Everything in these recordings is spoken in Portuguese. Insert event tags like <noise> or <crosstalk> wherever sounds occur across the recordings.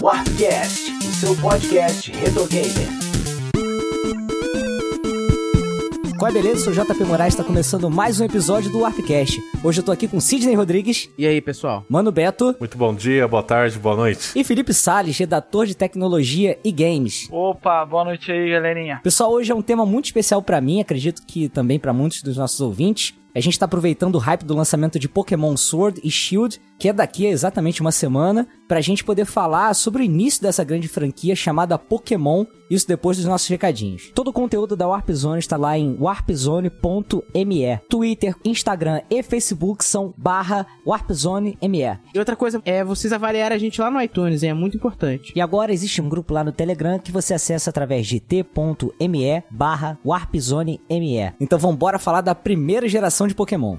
Warpcast, o seu podcast retro gamer. Qual é beleza? Sou o JP Moraes, está começando mais um episódio do Warpcast. Hoje eu tô aqui com Sidney Rodrigues, E aí, pessoal? Mano Beto Muito bom dia, boa tarde, boa noite. e Felipe Salles, redator de tecnologia e games. Opa, boa noite aí, galerinha. Pessoal, hoje é um tema muito especial pra mim, acredito que também pra muitos dos nossos ouvintes. A gente tá aproveitando o hype do lançamento de Pokémon Sword e Shield, que é daqui a exatamente uma semana, pra gente poder falar sobre o início dessa grande franquia chamada Pokémon, isso depois dos nossos recadinhos. Todo o conteúdo da Warp Zone está lá em warpzone.me. Twitter, Instagram e Facebook são barra warpzone.me. E outra coisa é vocês avaliarem a gente lá no iTunes, hein? é muito importante. E agora existe um grupo lá no Telegram que você acessa através de t.me barra warpzone.me. Então vambora falar da primeira geração de Pokémon.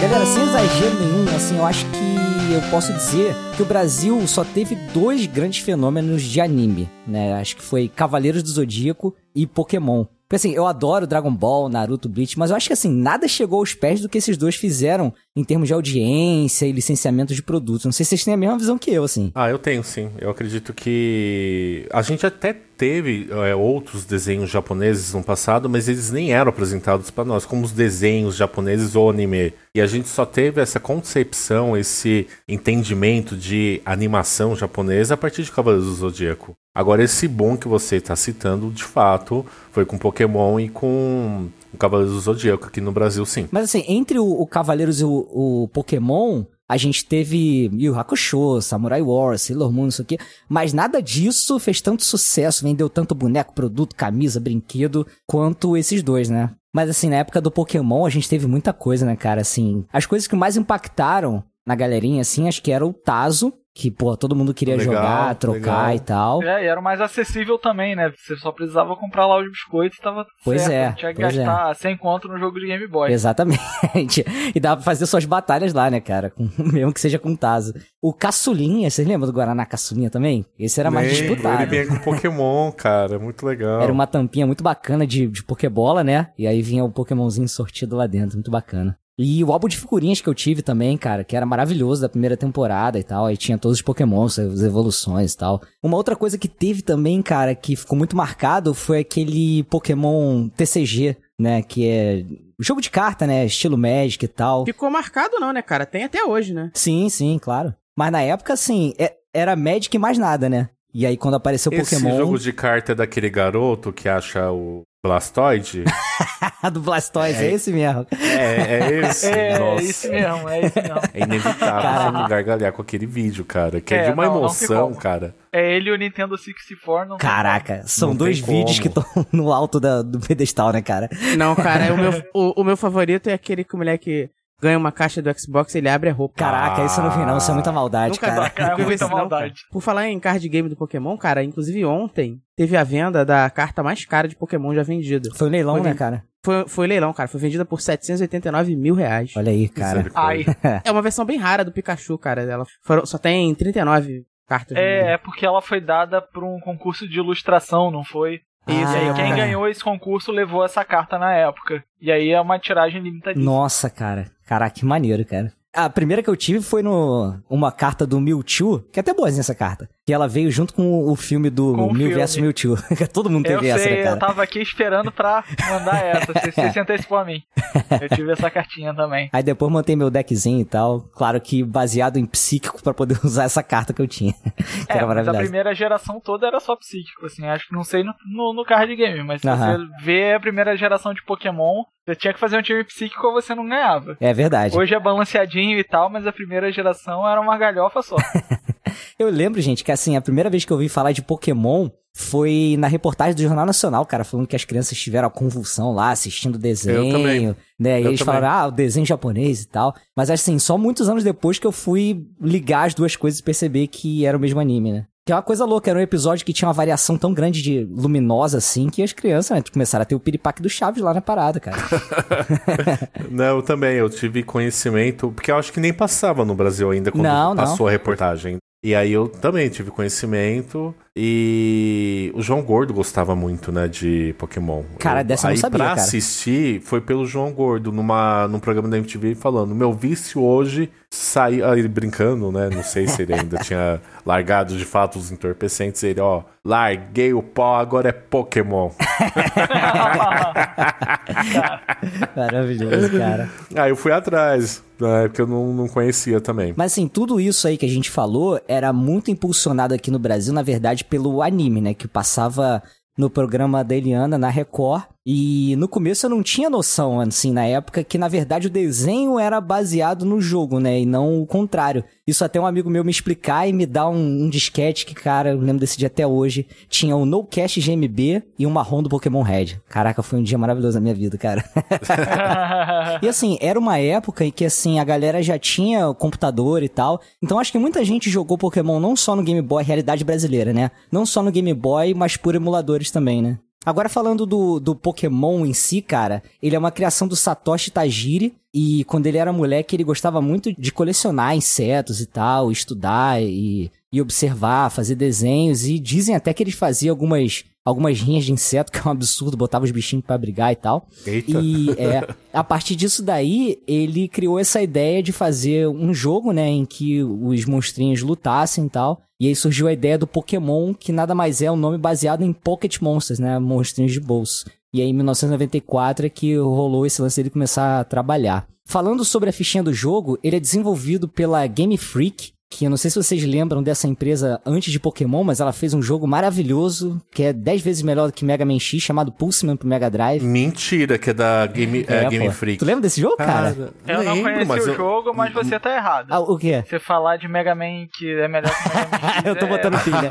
Galera, sem exagero nenhum, assim, eu acho que eu posso dizer que o Brasil só teve dois grandes fenômenos de anime, né? Acho que foi Cavaleiros do Zodíaco e Pokémon. Porque assim, eu adoro Dragon Ball, Naruto, Bleach, mas eu acho que assim, nada chegou aos pés do que esses dois fizeram em termos de audiência e licenciamento de produtos. Não sei se vocês têm a mesma visão que eu, assim. Ah, eu tenho sim. Eu acredito que a gente até teve é, outros desenhos japoneses no passado, mas eles nem eram apresentados para nós como os desenhos japoneses ou anime. E a gente só teve essa concepção, esse entendimento de animação japonesa a partir de Cavaleiros do Zodíaco. Agora, esse bom que você está citando, de fato, foi com Pokémon e com o Cavaleiros do Zodíaco aqui no Brasil, sim. Mas assim, entre o, o Cavaleiros e o, o Pokémon, a gente teve Yu Hakusho, Samurai Wars, Sailor Moon, isso aqui. Mas nada disso fez tanto sucesso, vendeu tanto boneco, produto, camisa, brinquedo, quanto esses dois, né? Mas assim, na época do Pokémon, a gente teve muita coisa, né, cara? Assim, as coisas que mais impactaram na galerinha, assim, acho que era o Tazo, que, pô, todo mundo queria Legal, jogar, trocar legal. e tal. É, e era o mais acessível também, né? Você só precisava comprar lá os biscoitos e tava Pois certo. é, Não tinha que pois gastar 100 conto no jogo de Game Boy. Exatamente. E dava pra fazer suas batalhas lá, né, cara? Com- <laughs> mesmo que seja com o Tazo. O Caçulinha, vocês lembram do Guaraná Caçulinha também? Esse era mais Lembro, disputado. Ele vinha com Pokémon, cara, muito legal. Era uma tampinha muito bacana de, de Pokébola, né? E aí vinha o Pokémonzinho sortido lá dentro, muito bacana. E o álbum de figurinhas que eu tive também, cara, que era maravilhoso da primeira temporada e tal. Aí tinha todos os Pokémons, as evoluções e tal. Uma outra coisa que teve também, cara, que ficou muito marcado foi aquele Pokémon TCG, né? Que é jogo de carta, né? Estilo Magic e tal. Ficou marcado não, né, cara? Tem até hoje, né? Sim, sim, claro. Mas na época, assim, é- era Magic e mais nada, né? E aí quando apareceu o Esse Pokémon. jogo de carta é daquele garoto que acha o Blastoise? <laughs> do Blastoise, é, É. esse mesmo. é, é esse. <laughs> É, Nossa. isso mesmo, é isso mesmo. É inevitável você não gargalhar com aquele vídeo, cara. Que é, É, de uma não, não emoção, como. cara. É ele e o Nintendo 64, não Caraca, são Não dois vídeos que estão <laughs> no alto da- do pedestal, né, cara? Não, cara, o, meu, o, o meu favorito é aquele que o moleque ganha uma caixa do Xbox e ele abre a roupa. Caraca, isso eu não vi não, isso é muita maldade, Nunca cara. Cara, é muita isso não, maldade. cara. Por falar em card game do Pokémon, cara, inclusive ontem teve a venda da carta mais cara de Pokémon já vendida. Foi um leilão, Foi né, cara? Foi, foi leilão, cara. Foi vendida por 789 mil reais. Olha aí, cara. Ai, É uma versão bem rara do Pikachu, cara. Ela foram- só tem 39 cartas. é, é porque ela foi dada por um concurso de ilustração, não foi? Isso, e aí Ah. quem ganhou esse concurso levou essa carta na época. E aí é uma tiragem limitadíssima. Nossa, cara. Caraca, que maneiro, cara. A primeira que eu tive foi no uma carta do Mewtwo, que é até boazinha essa carta. Que ela veio junto com o filme do Com filme. vs Mewtwo. <laughs> Todo mundo Eu teve essa, sei, né, eu cara? tava aqui esperando pra mandar essa. Você, <laughs> você se antecipou a mim. Eu tive essa cartinha também. Aí depois montei meu deckzinho e tal. Claro que baseado em psíquico pra poder <laughs> usar essa carta que eu tinha. que É, era mas a maravilhosa. primeira geração toda era só psíquico, assim. Acho que não sei no, no, no card game, mas se Aham. você vê a primeira geração de Pokémon, você tinha que fazer um time psíquico ou você não ganhava. É verdade. Hoje é balanceadinho e tal, mas a primeira geração era uma galhofa só. Eu lembro, gente, que assim, a primeira vez que eu ouvi falar de Pokémon foi na reportagem do Jornal Nacional, cara, falando que as crianças tiveram a convulsão lá, assistindo o desenho, também. né? E Eu eles também. falaram, ah, o desenho japonês e tal. Mas assim, só muitos anos depois que eu fui ligar as duas coisas e perceber que era o mesmo anime, né? Que é uma coisa louca, era um episódio que tinha uma variação tão grande de luminosa assim que as crianças, né, começaram a ter o piripaque do Chaves lá na parada, cara. <laughs> Não, eu também, eu tive conhecimento, porque eu acho que nem passava no Brasil ainda quando Não, não. passou a reportagem. E aí eu também tive conhecimento E o João Gordo gostava muito, né, de Pokémon. Cara, eu, dessa eu não aí sabia, pra cara. assistir foi pelo João Gordo numa num programa da MTV falando: "Meu vício hoje saiu, ah, ele brincando, né? Não sei se ele ainda <laughs> tinha largado de fato os entorpecentes, ele, ó, larguei o pó, agora é Pokémon". <laughs> Maravilhoso, cara. Aí eu fui atrás, né, porque eu não, não conhecia também. Mas assim, tudo isso aí que a gente falou era muito impulsionado aqui no Brasil, na verdade, pelo anime, né? Que passava no programa da Eliana, na Record. E no começo eu não tinha noção, assim, na época, que na verdade o desenho era baseado no jogo, né? E não o contrário. Isso até um amigo meu me explicar e me dar um, um disquete que, cara, eu lembro desse dia até hoje. Tinha o No Cash GMB e um marrom do Pokémon Red. Caraca, foi um dia maravilhoso na minha vida, cara. <laughs> E assim, era uma época em que assim, a galera já tinha computador e tal. Então acho que muita gente jogou Pokémon não só no Game Boy, realidade brasileira, né? Não só no Game Boy, mas por emuladores também, né? Agora falando do, do Pokémon em si, cara, ele é uma criação do Satoshi Tajiri. E quando ele era moleque, ele gostava muito de colecionar insetos e tal, estudar e, e observar, fazer desenhos. E dizem até que ele fazia algumas, algumas rinhas de inseto, que é um absurdo, botava os bichinhos pra brigar e tal. Eita. E é, a partir disso daí, ele criou essa ideia de fazer um jogo, né, em que os monstrinhos lutassem e tal. E aí surgiu a ideia do Pokémon, que nada mais é um nome baseado em Pocket Monsters, né, monstrinhos de bolso. E aí, em 1994 é que rolou esse lance dele começar a trabalhar. Falando sobre a fichinha do jogo, ele é desenvolvido pela Game Freak, que eu não sei se vocês lembram dessa empresa antes de Pokémon, mas ela fez um jogo maravilhoso, que é 10 vezes melhor do que Mega Man X, chamado Pulseman pro Mega Drive. Mentira, que é da Game, é, Game pô. Freak. Tu lembra desse jogo, cara? Eu não lembro, conheci o eu- jogo, mas você tá errado. Ah, o quê? Você falar de Mega Man que é melhor que Mega Man X, <laughs> Eu tô é- botando pilha.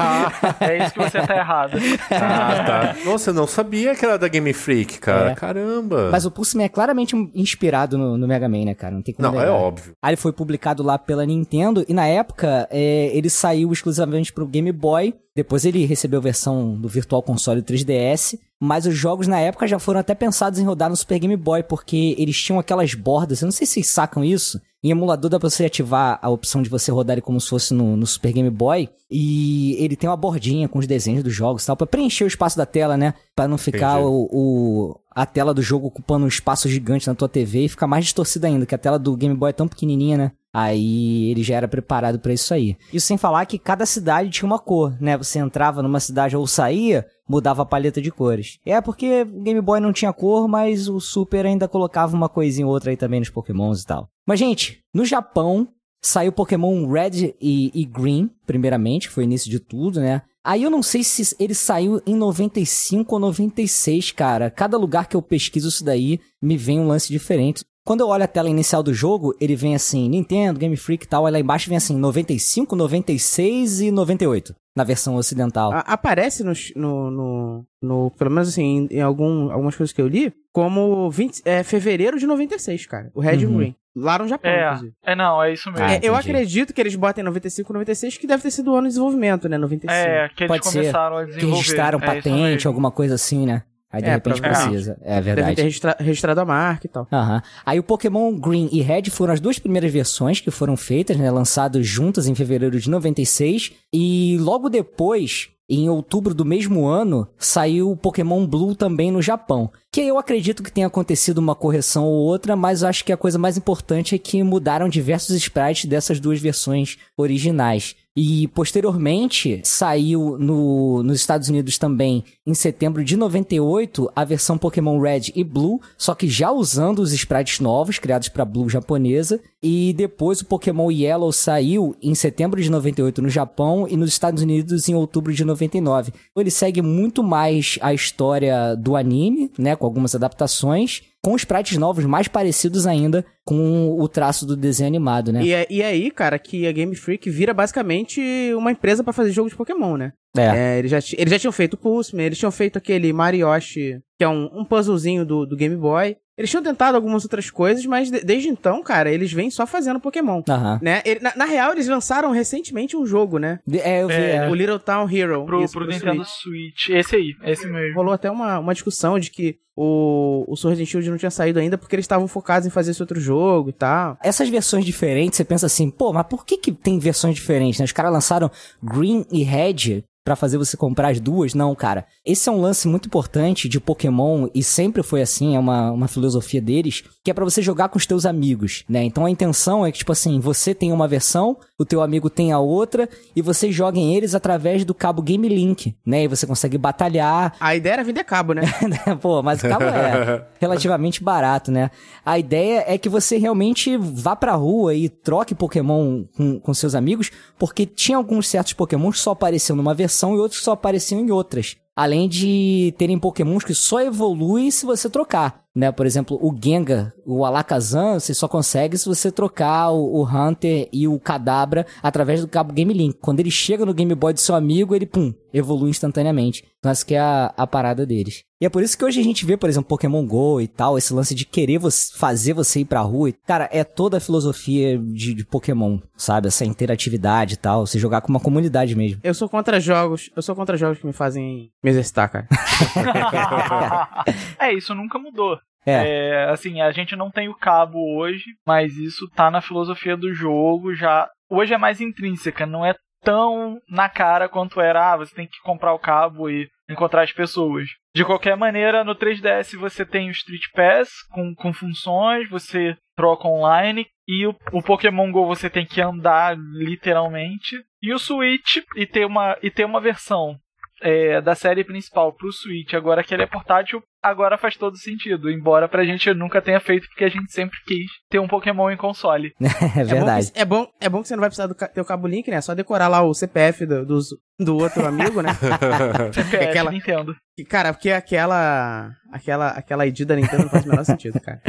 <laughs> É isso que você tá errado. Ah, tá. Nossa, eu não sabia que era da Game Freak, cara. É. Caramba. Mas o Pulseman é claramente inspirado no, no Mega Man, né, cara? Não tem como Não, é negar. óbvio. Aí ele foi publicado lá pela Nintendo e na época é, ele saiu exclusivamente pro Game Boy. Depois ele recebeu a versão do Virtual Console 3DS. Mas os jogos na época já foram até pensados em rodar no Super Game Boy, porque eles tinham aquelas bordas. Eu não sei se vocês sacam isso. Em emulador dá pra você ativar a opção de você rodar ele como se fosse no, no Super Game Boy. E ele tem uma bordinha com os desenhos dos jogos e tal, pra preencher o espaço da tela, né? Pra não ficar o, o- a tela do jogo ocupando um espaço gigante na tua TV e ficar mais distorcida ainda, que a tela do Game Boy é tão pequenininha, né? Aí ele já era preparado pra isso aí. Isso sem falar que cada cidade tinha uma cor, né? Você entrava numa cidade ou saía, mudava a paleta de cores. É porque o Game Boy não tinha cor, mas o Super ainda colocava uma coisinha ou outra aí também nos Pokémons e tal. Mas, gente, no Japão saiu Pokémon Red e, e Green, primeiramente, foi o início de tudo, né? Aí eu não sei se ele saiu em 95 ou 96, cara. Cada lugar que eu pesquiso isso daí me vem um lance diferente. Quando eu olho a tela inicial do jogo, ele vem assim, Nintendo, Game Freak e tal, aí lá embaixo vem assim, 95, 96 e 98, na versão ocidental. A- aparece no, no, no, no- Pelo menos assim, em, algum, algumas coisas que eu li, como 20, é, fevereiro de 96, cara. O Red Uhum. Green. Lá no Japão, É, inclusive. é não, é isso mesmo. Ah, É, eu entendi. acredito que eles botem 95, 96, que deve ter sido o ano de desenvolvimento, né? 95. É, que eles Pode ser. começaram a que desenvolver. registraram é patente, alguma coisa assim, né? Aí de É, repente precisa. É Deve verdade. ter registra- registrado a marca e tal. Aham. Aí o Pokémon Green e Red foram as duas primeiras versões que foram feitas, né? Lançadas juntas em fevereiro de 96. E logo depois, em outubro do mesmo ano, saiu o Pokémon Blue também no Japão. Que eu acredito que tenha acontecido uma correção ou outra, mas eu acho que a coisa mais importante é que mudaram diversos sprites dessas duas versões originais. E posteriormente saiu no, nos Estados Unidos também, em setembro de 98, a versão Pokémon Red e Blue, só que já usando os sprites novos criados para Blue japonesa. E depois o Pokémon Yellow saiu em setembro de 98 no Japão e nos Estados Unidos em outubro de 99. Então, Ele segue muito mais a história do anime, né, com algumas adaptações, com sprites novos mais parecidos ainda com o traço do desenho animado, né? E, é- e é aí, cara, que a Game Freak vira basicamente uma empresa pra fazer jogo de Pokémon, né? É. É, eles, já, eles já tinham feito o Pulseman, eles tinham feito aquele Marioshi, que é um, um puzzlezinho do, do Game Boy. Eles tinham tentado algumas outras coisas, mas de- desde então, cara, eles vêm só fazendo Pokémon. Né? Ele- na, na real, eles lançaram recentemente um jogo, né? É, eu vi. É, é. O Little Town Hero. Pro, isso, pro pro Nintendo Switch. Switch. Esse aí, esse mesmo. Rolou até uma, uma discussão de que o, o Sword and Shield não tinha saído ainda porque eles estavam focados em fazer esse outro jogo e tal. Essas versões diferentes, você pensa assim, pô, mas por que que tem versões diferentes, né? Os caras lançaram Green e Red pra fazer você comprar as duas. Não, cara. Esse é um lance muito importante de Pokémon e sempre foi assim, é uma, uma filosofia deles, que é pra você jogar com os teus amigos, né? Então a intenção é que, tipo assim, você tem uma versão, o teu amigo tem a outra e vocês joguem eles através do cabo Game Link, né? E você consegue batalhar. A ideia era vender cabo, né? <laughs> Pô, mas o cabo é <laughs> relativamente barato, né? A ideia é que você realmente vá pra rua e troque Pokémon com, com seus amigos, porque tinha alguns certos Pokémon que só apareciam numa versão e outros que só apareciam em outras. Além de terem pokémons que só evoluem se você trocar, né? Por exemplo, o Gengar, o Alakazam, você só consegue se você trocar o, o Hunter e o Kadabra através do cabo Game Link. Quando ele chega no Game Boy do seu amigo, ele, pum, evolui instantaneamente. Então essa que é a, a parada deles. E é por isso que hoje a gente vê, por exemplo, Pokémon GO e tal, esse lance de querer você, fazer você ir pra rua. E, cara, é toda a filosofia de, de Pokémon, sabe? Essa interatividade e tal, você jogar com uma comunidade mesmo. Eu sou contra jogos, eu sou contra jogos que me fazem me exercitar, cara. <laughs> é, isso nunca mudou. É. É, assim, a gente não tem o cabo hoje, mas isso tá na filosofia do jogo já. Hoje é mais intrínseca, não é tão na cara quanto era, ah, você tem que comprar o cabo e encontrar as pessoas. De qualquer maneira, no 3DS você tem o Street Pass com, com funções, você troca online, e o, o Pokémon GO você tem que andar literalmente. E o Switch, e ter uma, e ter uma versão é, da série principal pro Switch, agora que ele é portátil, agora faz todo sentido. Embora pra gente nunca tenha feito, porque a gente sempre quis ter um Pokémon em console. <laughs> É verdade. É bom, que, é bom, é bom que você não vai precisar do teu cabo link, né? É só decorar lá o CPF do, dos- do outro amigo, né? <laughs> <laughs> CPF, Aquela- Nintendo. Cara, porque aquela. Aquela, aquela ID da Nintendo não faz o menor sentido, cara.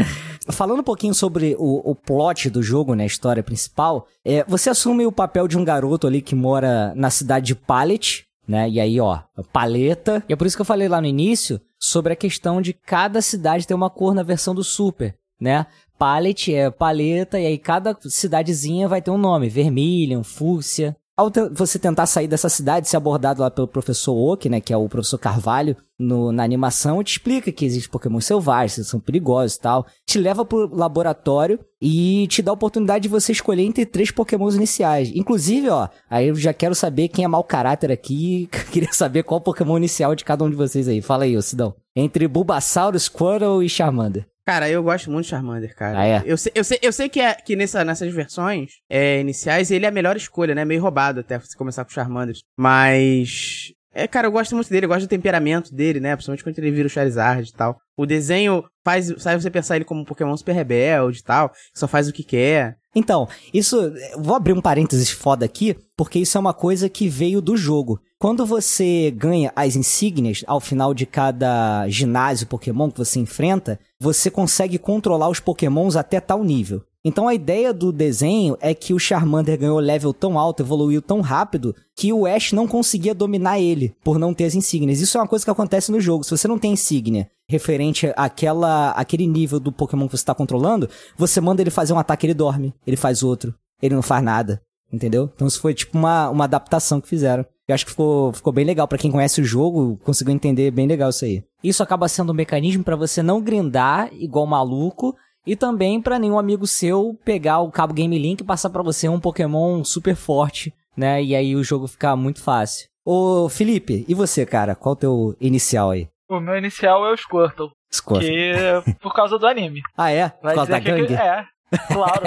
Falando um pouquinho sobre o, o plot do jogo, né, a história principal, é, você assume o papel de um garoto ali que mora na cidade de Pallet, né, e aí, ó, paleta. E é por isso que eu falei lá no início sobre a questão de cada cidade ter uma cor na versão do Super, né? Pallet é paleta, e aí cada cidadezinha vai ter um nome, Vermilion, Fúcsia. Ao te- você tentar sair dessa cidade, ser abordado lá pelo professor Oak, né, que é o professor Carvalho, no- na animação, te explica que existem Pokémon selvagens, são perigosos e tal. Te leva pro laboratório e te dá a oportunidade de você escolher entre três Pokémons iniciais. Inclusive, ó, aí eu já quero saber quem é mau caráter aqui. <laughs> Queria saber qual Pokémon inicial de cada um de vocês aí. Fala aí, ô Sidão. Entre Bulbasaur, Squirtle e Charmander. Cara, eu gosto muito de Charmander, cara. Ah, é? Eu sei, eu sei, eu sei que, é, que nessa, nessas versões é, iniciais ele é a melhor escolha, né? Meio roubado até você começar com Charmander. Mas. É, cara, eu gosto muito dele, eu gosto do temperamento dele, né? Principalmente quando ele vira o Charizard e tal. O desenho faz, faz você pensar ele como um Pokémon super rebelde e tal, que só faz o que quer. Então, isso. Vou abrir um parênteses foda aqui, porque isso é uma coisa que veio do jogo. Quando você ganha as insígnias ao final de cada ginásio Pokémon que você enfrenta, você consegue controlar os Pokémons até tal nível. Então a ideia do desenho é que o Charmander ganhou level tão alto, evoluiu tão rápido, que o Ash não conseguia dominar ele por não ter as insígnias. Isso é uma coisa que acontece no jogo. Se você não tem insígnia referente àquela, àquele nível do Pokémon que você está controlando, você manda ele fazer um ataque, ele dorme. Ele faz outro. Ele não faz nada. Entendeu? Então isso foi tipo uma, uma adaptação que fizeram. Eu acho que ficou, ficou bem legal. Pra quem conhece o jogo, conseguiu entender bem legal isso aí. Isso acaba sendo um mecanismo pra você não grindar igual maluco. E também pra nenhum amigo seu pegar o cabo Game Link e passar pra você um Pokémon super forte, né? E aí o jogo ficar muito fácil. Ô, Felipe, e você, cara? Qual o teu inicial aí? O meu inicial é o Squirtle, Squirtle. que por causa do anime. <laughs> Ah, é? Por Vai causa da dizer que- gangue? É, <laughs> claro.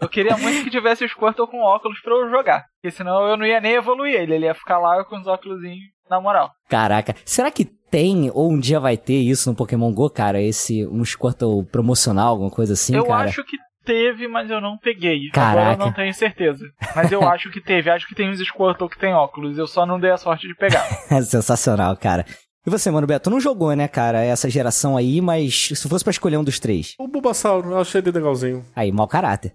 eu queria muito que tivesse o Squirtle com óculos pra eu jogar. Porque senão eu não ia nem evoluir ele. Ele ia ficar lá com os óculos na moral. Caraca, será que tem ou um dia vai ter isso no Pokémon GO, cara? Esse, um Squirtle promocional, alguma coisa assim, eu cara? acho que teve, mas eu não peguei. Caraca. Agora eu não tenho certeza. Mas eu <laughs> acho que teve. Acho que tem uns Squirtle que tem óculos. Eu só não dei a sorte de pegar. <laughs> Sensacional, cara. E você, mano, Beto, não jogou, né, cara, essa geração aí, mas se fosse pra escolher um dos três. O Bulbasaur, eu achei ele legalzinho. Aí, mau caráter.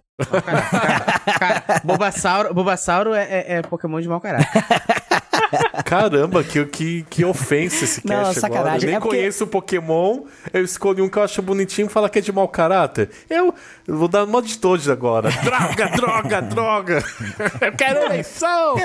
Cara, Bulbasauro, Bulbasauro é, é, é Pokémon de mau caráter. Caramba, que, que, que ofensa esse Não, cast agora. sacanagem. Eu nem É porque- conheço o Pokémon, eu escolhi um que eu acho bonitinho e falar que é de mau caráter. Eu, eu vou dar uma de todos agora. Droga, droga, droga! Eu quero eleição!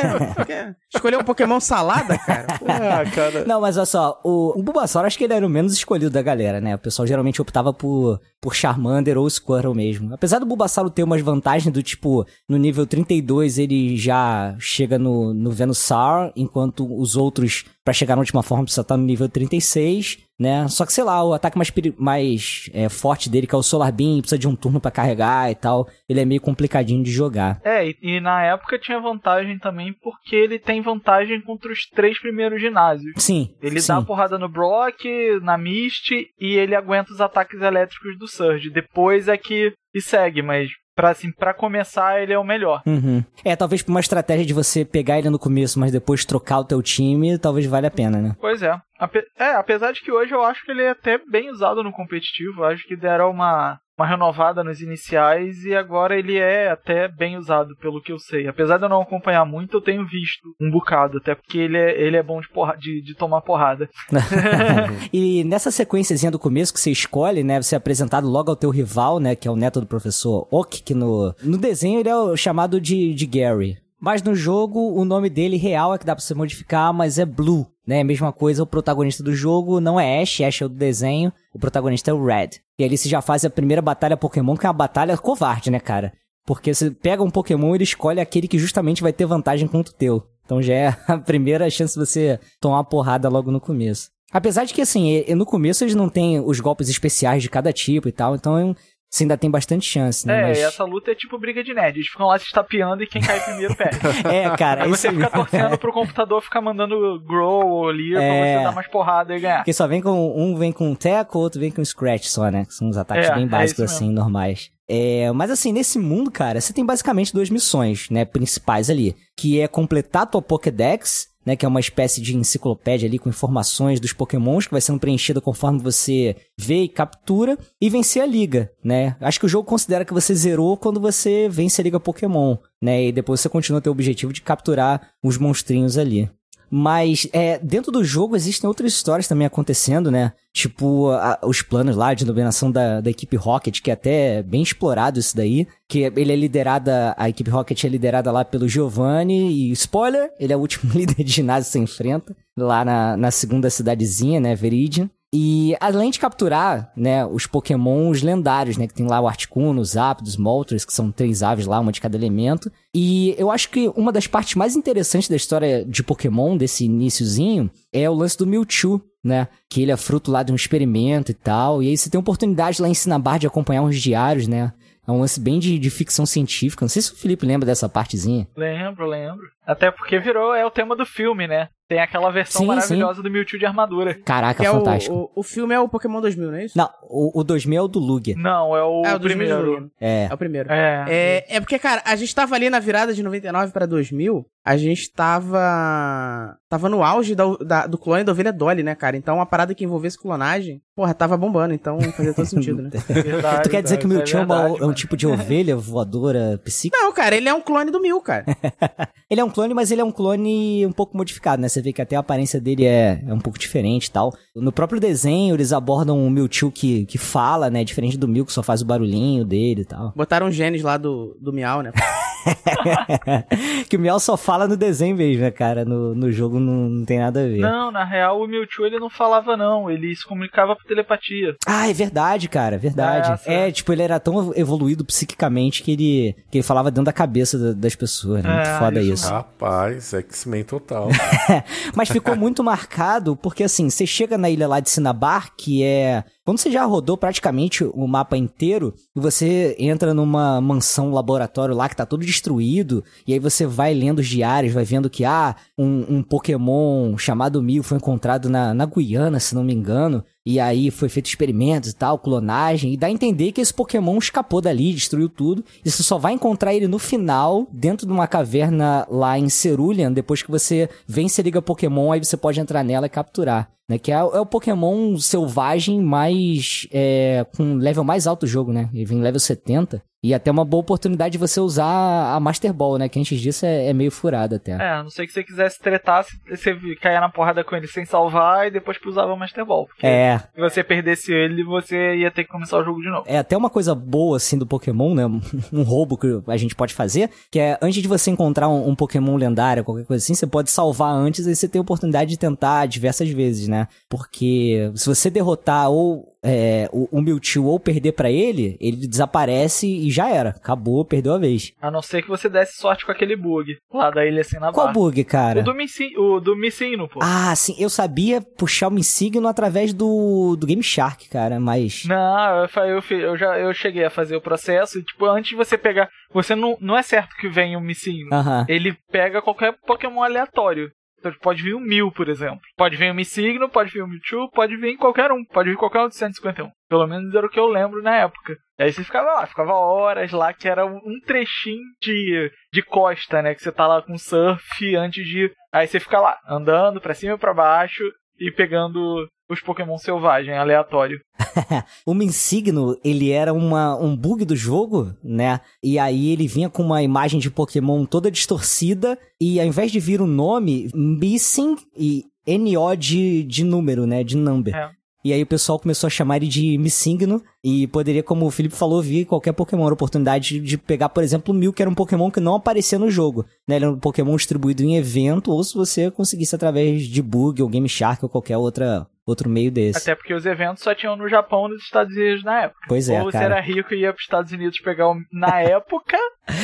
Escolher um Pokémon salada, cara? Ah, cara. Não, mas olha só, o, o Bulbasaur acho que ele era o menos escolhido da galera, né? O pessoal geralmente optava por por Charmander ou Squirtle mesmo. Apesar do Bulbasaur ter umas vantagens do tipo, no nível 32 ele já chega no, no Venusaur, enquanto os outros, para chegar na última forma, precisa estar no nível 36 né? Só que, sei lá, o ataque mais, mais é, forte dele, que é o Solar Beam, precisa de um turno para carregar e tal, ele é meio complicadinho de jogar. É, e, e, na época tinha vantagem também porque ele tem vantagem contra os três primeiros ginásios. Sim. Ele sim. dá porrada no Brock, na Mist, e ele aguenta os ataques elétricos do Surge. Depois é que e segue, mas Pra, assim, pra começar, ele é o melhor. Uhum. É, talvez por uma estratégia de você pegar ele no começo, mas depois trocar o teu time, talvez valha a pena, né? Pois é. Ape é, apesar de que hoje eu acho que ele é até bem usado no competitivo. Acho que deram uma, uma renovada nos iniciais e agora ele é até bem usado, pelo que eu sei. Apesar de eu não acompanhar muito, eu tenho visto um bocado, até porque ele é, ele é bom de, porra, de, de tomar porrada. <laughs> <laughs> e nessa sequenciazinha do começo que você escolhe, né, você é apresentado logo ao teu rival, né, que é o neto do professor Oak, que no, no desenho ele é o chamado de, de Gary. Mas no jogo, o nome dele real é que dá pra você modificar, mas é Blue, né? Mesma coisa, o protagonista do jogo não é Ash, Ash é o do desenho, o protagonista é o Red. E ali você já faz a primeira batalha Pokémon, que é uma batalha covarde, né, cara? Porque você pega um Pokémon e ele escolhe aquele que justamente vai ter vantagem contra o teu. Então já é <laughs> a primeira chance de você tomar uma porrada logo no começo. Apesar de que, assim, no começo eles não têm os golpes especiais de cada tipo e tal, então você ainda tem bastante chance, né? É, Mas... e essa luta é tipo briga de nerd. Eles ficam lá se estapeando e quem cai primeiro perde. <laughs> é, cara. Aí é você fica mesmo. torcendo pro computador ficar mandando grow ou lear É. pra você dar mais porrada e ganhar. Porque só vem com. Um vem com teco, o outro vem com scratch só, né? Que são uns ataques É, bem é básicos, isso assim, normais. É, mas assim, nesse mundo, cara, você tem basicamente duas missões, né, principais ali. Que é completar a tua Pokédex, né, que é uma espécie de enciclopédia ali com informações dos pokémons que vai sendo preenchida conforme você vê e captura, e vencer a liga, né. Acho que o jogo considera que você zerou quando você vence a liga Pokémon, né, e depois você continua teu objetivo de capturar os monstrinhos ali. Mas é, dentro do jogo existem outras histórias também acontecendo, né? Tipo, a- os planos lá de dominação da, da equipe Rocket, que é até bem explorado isso daí. Que ele é liderada, a equipe Rocket é liderada lá pelo Giovanni, e spoiler, ele é o último <laughs> líder de ginásio que você enfrenta, lá na, na segunda cidadezinha, né, Veridian. E além de capturar, né, os pokémons lendários, né, que tem lá o Articuno, os Zapdos, Moltres, que são três aves lá, uma de cada elemento. E eu acho que uma das partes mais interessantes da história de Pokémon, desse iniciozinho, é o lance do Mewtwo, né, que ele é fruto lá de um experimento e tal. E aí você tem oportunidade lá em Cinnabar de acompanhar uns diários, né. É um lance bem de, de ficção científica. Não sei se o Felipe lembra dessa partezinha. Lembro, lembro. Até porque virou, é o tema do filme, né? Tem aquela versão Sim, maravilhosa do Mewtwo de armadura. Caraca, Que é o, fantástico. o, o filme é o Pokémon 2000, não é isso? Não, o, o 2000 é o do Lugia. Não, é o, é o 2000 primeiro. É. É o primeiro. É. É, é porque, cara, a gente tava ali na virada de 99 pra 2000, a gente tava. Tava no auge da- da- do clone da ovelha Dolly, né, cara? Então, uma parada que envolvesse clonagem, porra, tava bombando, então fazia todo sentido, né? <laughs> Verdade, Tu quer dizer que o é Mewtwo é, uma- verdade, é um tipo de ovelha voadora psíquica? Não, cara, ele é um clone do Mil, cara. <laughs> Ele é um clone, mas ele é um clone um pouco modificado, né? Você vê que até a aparência dele é, é um pouco diferente e tal. No próprio desenho, eles abordam um Mewtwo que, que fala, né? Diferente do Mew, que só faz o barulhinho dele e tal. Botaram genes lá do, do Miau, né? <laughs> <laughs> que o Meow só fala no desenho mesmo, né, cara? No, no jogo não, não tem nada a ver. Não, na real o Mewtwo ele não falava não, ele se comunicava por telepatia. Ah, é verdade, cara, é verdade. É, sim. É, tipo, ele era tão evoluído psiquicamente que ele, que ele falava dentro da cabeça da- das pessoas, né? Muito É, foda isso isso. Rapaz, X-Men total. <laughs> Mas ficou muito marcado porque, assim, você chega na ilha lá de Cinnabar, que é. Quando você já rodou praticamente o mapa inteiro, e você entra numa mansão laboratório lá que tá todo destruído, e aí você vai lendo os diários, vai vendo que, ah, um, um Pokémon chamado Mil foi encontrado na, na Guiana, se não me engano, e aí foi feito experimentos e tal, clonagem, e dá a entender que esse Pokémon escapou dali, destruiu tudo, e você só vai encontrar ele no final, dentro de uma caverna lá em Cerulean, depois que você vence a Liga Pokémon, aí você pode entrar nela e capturar. Né, que é, o- é o Pokémon selvagem mais. É, com level mais alto do jogo, né? Ele vem level 70. E até uma boa oportunidade de você usar a Master Ball, né? Que antes disso é, é meio furado até. É, a não sei que você quisesse tretar, você caía na porrada com ele sem salvar e depois usava o Master Ball. Porque É, se você perdesse ele, você ia ter que começar o jogo de novo. É até uma coisa boa, assim, do Pokémon, né? <laughs> Um roubo que a gente pode fazer, que é antes de você encontrar um, um Pokémon lendário, qualquer coisa assim, você pode salvar antes e você tem a oportunidade de tentar diversas vezes, né? Porque se você derrotar ou é, o, o Mewtwo ou perder pra ele, ele desaparece e já era. Acabou, perdeu a vez. A não ser que você desse sorte com aquele bug lá da ilha sem navar. Qual bug, cara? O do, Missi, o do Missino, pô. Ah, sim, eu sabia puxar o Missigno através do, do Game Shark, cara, mas. Não, eu, eu, eu já eu cheguei a fazer o processo e, tipo, antes de você pegar. Você não, não é certo que venha o Missino. Aham. Ele pega qualquer Pokémon aleatório. Então pode vir um Mil, por exemplo. Pode vir um Missigno, pode vir um Mewtwo, pode vir qualquer um. Pode vir qualquer um de 151. Pelo menos era o que eu lembro na época. E aí você ficava lá, ficava horas lá, que era um trechinho de, de costa, né? Que você tá lá com surf antes de. Aí você fica lá, andando pra cima e pra baixo e pegando os Pokémon selvagem, aleatório. <laughs> o Minsigno, ele era uma, um bug do jogo, né? E aí ele vinha com uma imagem de Pokémon toda distorcida e ao invés de vir o nome, Missing e NO de, de número, né? De number. É. E aí o pessoal começou a chamar ele de Missigno e poderia, como o Felipe falou, vir qualquer Pokémon. Era a oportunidade de pegar, por exemplo, o Mil, que era um Pokémon que não aparecia no jogo. Né? Ele era um Pokémon distribuído em evento, ou se você conseguisse através de bug ou Game Shark ou qualquer outra, outro meio desse. Até porque os eventos só tinham no Japão e nos Estados Unidos na época. Pois é, Ou você cara. era rico e ia pros Estados Unidos pegar o. Na <laughs> época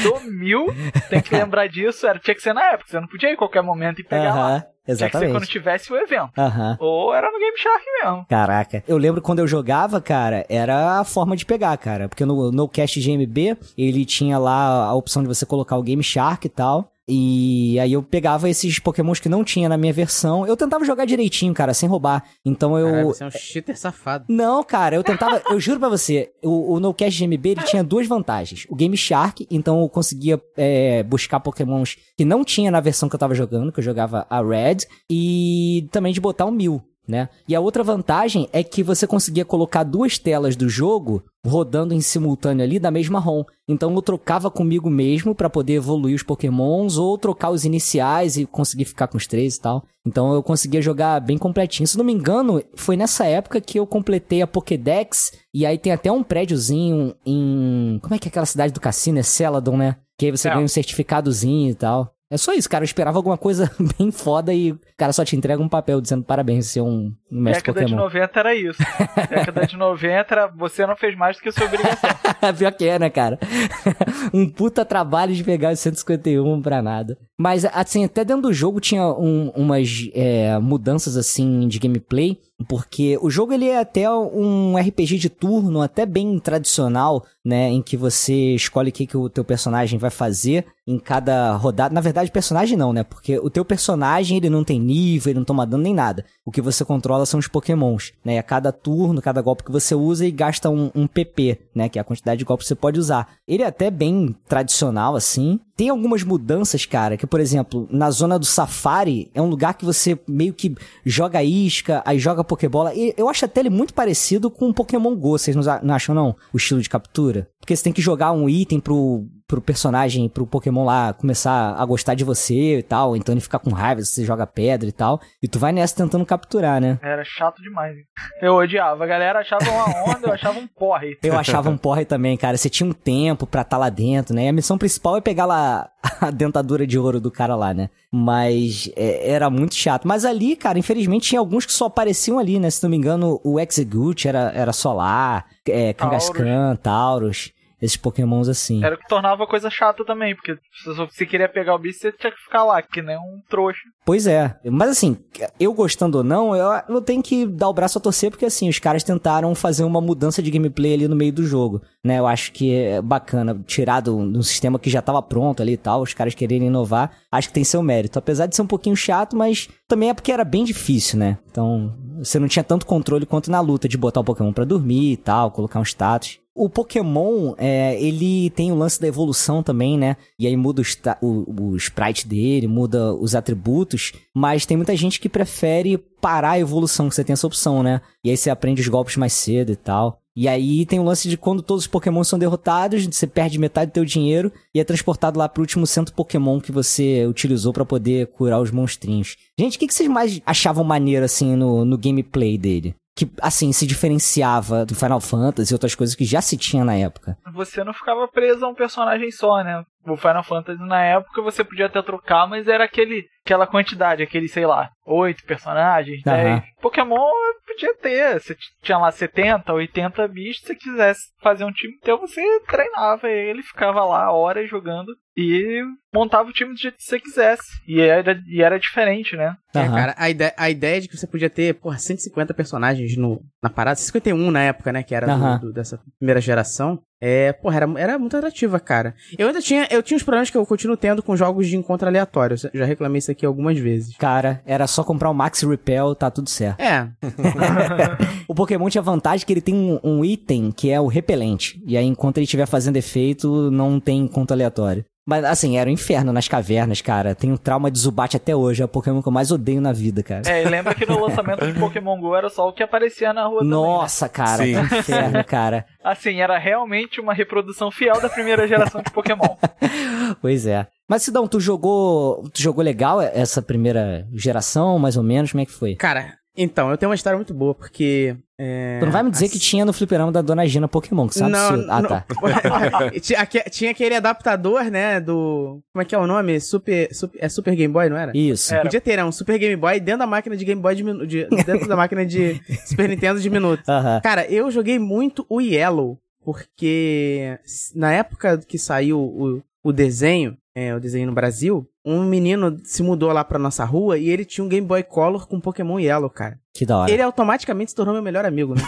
do mil, tem que lembrar disso, era, tinha que ser na época. Você não podia ir em qualquer momento e pegar lá. Aham, Tinha que ser quando exatamente. tivesse o evento. Aham. Ou era no Game Shark mesmo. Caraca. Eu lembro quando eu jogava, cara, era a forma de pegar, cara. Porque no, no Cast GMB, ele tinha lá a opção de você colocar o Game Shark e tal. E aí eu pegava esses pokémons que não tinha na minha versão. Eu tentava jogar direitinho, cara, sem roubar. Então eu... Caralho, você é um cheater safado. Não, cara, eu tentava, eu juro pra você, o, o NoCast GMB ele tinha duas vantagens. O Game Shark, então eu conseguia é, buscar pokémons que não tinha na versão que eu tava jogando, que eu jogava a Red, e também de botar o Mil, né? E a outra vantagem é que você conseguia colocar duas telas do jogo rodando em simultâneo ali da mesma ROM. Então eu trocava comigo mesmo pra poder evoluir os pokémons ou trocar os iniciais e conseguir ficar com os três e tal. Então eu conseguia jogar bem completinho. Se não me engano, foi nessa época que eu completei a Pokédex e aí tem até um prédiozinho em... Como é que é aquela cidade do cassino? É Celadon, né? Que aí você É. ganha um certificadozinho e tal. É só isso, cara. Eu esperava alguma coisa <laughs> bem foda e o cara só te entrega um papel dizendo parabéns, você é um mestre Década de Pokémon. 90 era isso. <laughs> Década de 90 era você não fez mais do que sua obrigação. <laughs> Pior que é, né, cara? um puta trabalho de pegar os 151 pra nada. Mas, assim, até dentro do jogo tinha um- umas é, mudanças, assim, de gameplay. Porque o jogo, ele é até um RPG de turno, até bem tradicional, né? Em que você escolhe o que, que o teu personagem vai fazer em cada rodada. Na verdade, personagem não, né? Porque o teu personagem, ele não tem nível, ele não toma dano nem nada. O que você controla são os pokémons, né? A cada turno, cada golpe que você usa, e gasta um, um PP, né? Que é a quantidade de golpes que você pode usar. Ele é até bem tradicional, assim. Tem algumas mudanças, cara, que, por exemplo, na zona do Safari, é um lugar que você meio que joga isca, aí joga Pokébola. E eu acho até ele muito parecido com o Pokémon GO, vocês não acham, não? O estilo de captura. Porque você tem que jogar um item pro, pro personagem, pro Pokémon lá começar a gostar de você e tal. Então ele fica com raiva, você joga pedra e tal. E tu vai nessa tentando capturar, né? Era chato demais. Eu odiava. A galera achava uma onda, eu achava um porre. Eu achava um porre também, cara. Você tinha um tempo pra estar lá dentro, né? E a missão principal é pegar lá <laughs> a dentadura de ouro do cara lá, né? Mas é, era muito chato. Mas ali, cara, infelizmente tinha alguns que só apareciam ali, né? Se não me engano, o Execute era, era só lá, é, Kangaskhan, Taurus, esses pokémons assim. Era o que tornava a coisa chata também, porque se você queria pegar o bicho, você tinha que ficar lá, que nem um trouxa. Pois é. Mas assim, eu gostando ou não, eu, eu tenho que dar o braço a torcer, porque assim, os caras tentaram fazer uma mudança de gameplay ali no meio do jogo, né? Eu acho que é bacana, tirar do, do sistema que já tava pronto ali e tal, os caras quererem inovar, acho que tem seu mérito. Apesar de ser um pouquinho chato, mas também é porque era bem difícil, né? Então, você não tinha tanto controle quanto na luta de botar o Pokémon pra dormir e tal, colocar um status. O Pokémon, é, ele tem o lance da evolução também, né? E aí muda o, o, o sprite dele, muda os atributos, mas tem muita gente que prefere parar a evolução, que você tem essa opção, né? E aí você aprende os golpes mais cedo e tal. E aí tem o lance de quando todos os Pokémon são derrotados, você perde metade do teu dinheiro e é transportado lá pro último centro Pokémon que você utilizou pra poder curar os monstrinhos. Gente, o que, que vocês mais achavam maneiro, assim, no, no gameplay dele? Que, assim, se diferenciava do Final Fantasy e outras coisas que já se tinha na época. Você não ficava preso a um personagem só, né? O Final Fantasy na época você podia até trocar, mas era aquele, aquela quantidade, aquele, sei lá, oito personagens. 10. Pokémon podia ter. Você tinha lá 70, 80 bichos, se você quisesse fazer um time teu, você treinava ele, ficava lá horas jogando e montava o time do jeito que você quisesse. E era, e era diferente, né? É, Aham. cara, a ideia, a ideia de que você podia ter, porra, 150 personagens no, na parada, 51 na época, né, que era do- Aham. do- dessa primeira geração, é, porra, era, era muito atrativa, cara. Eu ainda tinha, eu tinha os problemas que eu continuo tendo com jogos de encontro aleatório, já reclamei isso aqui algumas vezes. Cara, era só comprar o Max Repel, tá tudo certo. É, <laughs> O Pokémon tinha vantagem que ele tem um, um item que é o repelente. E aí, enquanto ele estiver fazendo efeito, não tem encontro aleatório. Mas, assim, era um inferno nas cavernas, cara. Tenho trauma de Zubat até hoje. É o Pokémon que eu mais odeio na vida, cara. É, e lembra que no lançamento de Pokémon GO era só o que aparecia na rua também, né? Nossa, cara, Sim. que inferno, cara. <laughs> Assim, era realmente uma reprodução fiel da primeira geração de Pokémon. <laughs> Pois é. Mas, Sidão, tu jogou. Tu jogou legal essa primeira geração, mais ou menos? Como é que foi? cara, então, eu tenho uma história muito boa, porque... É, Tu não vai me dizer que tinha no fliperama da Dona Gina Pokémon, que isso é Não, absurdo. Ah, não. tá. <laughs> tinha, aque- tinha aquele adaptador, né, do... Como é que é o nome? Super, super, é Super Game Boy, não era? Isso. Era. Podia ter, né? Um Super Game Boy dentro da máquina de Game Boy de, minu- de dentro da máquina de <laughs> Super Nintendo de minuto. Aham. Cara, eu joguei muito o Yellow, porque na época que saiu o, o desenho, é, o desenho no Brasil, um menino se mudou lá pra nossa rua e ele tinha um Game Boy Color com Pokémon Yellow, cara. Que da hora. Ele automaticamente se tornou meu melhor amigo, né? <laughs>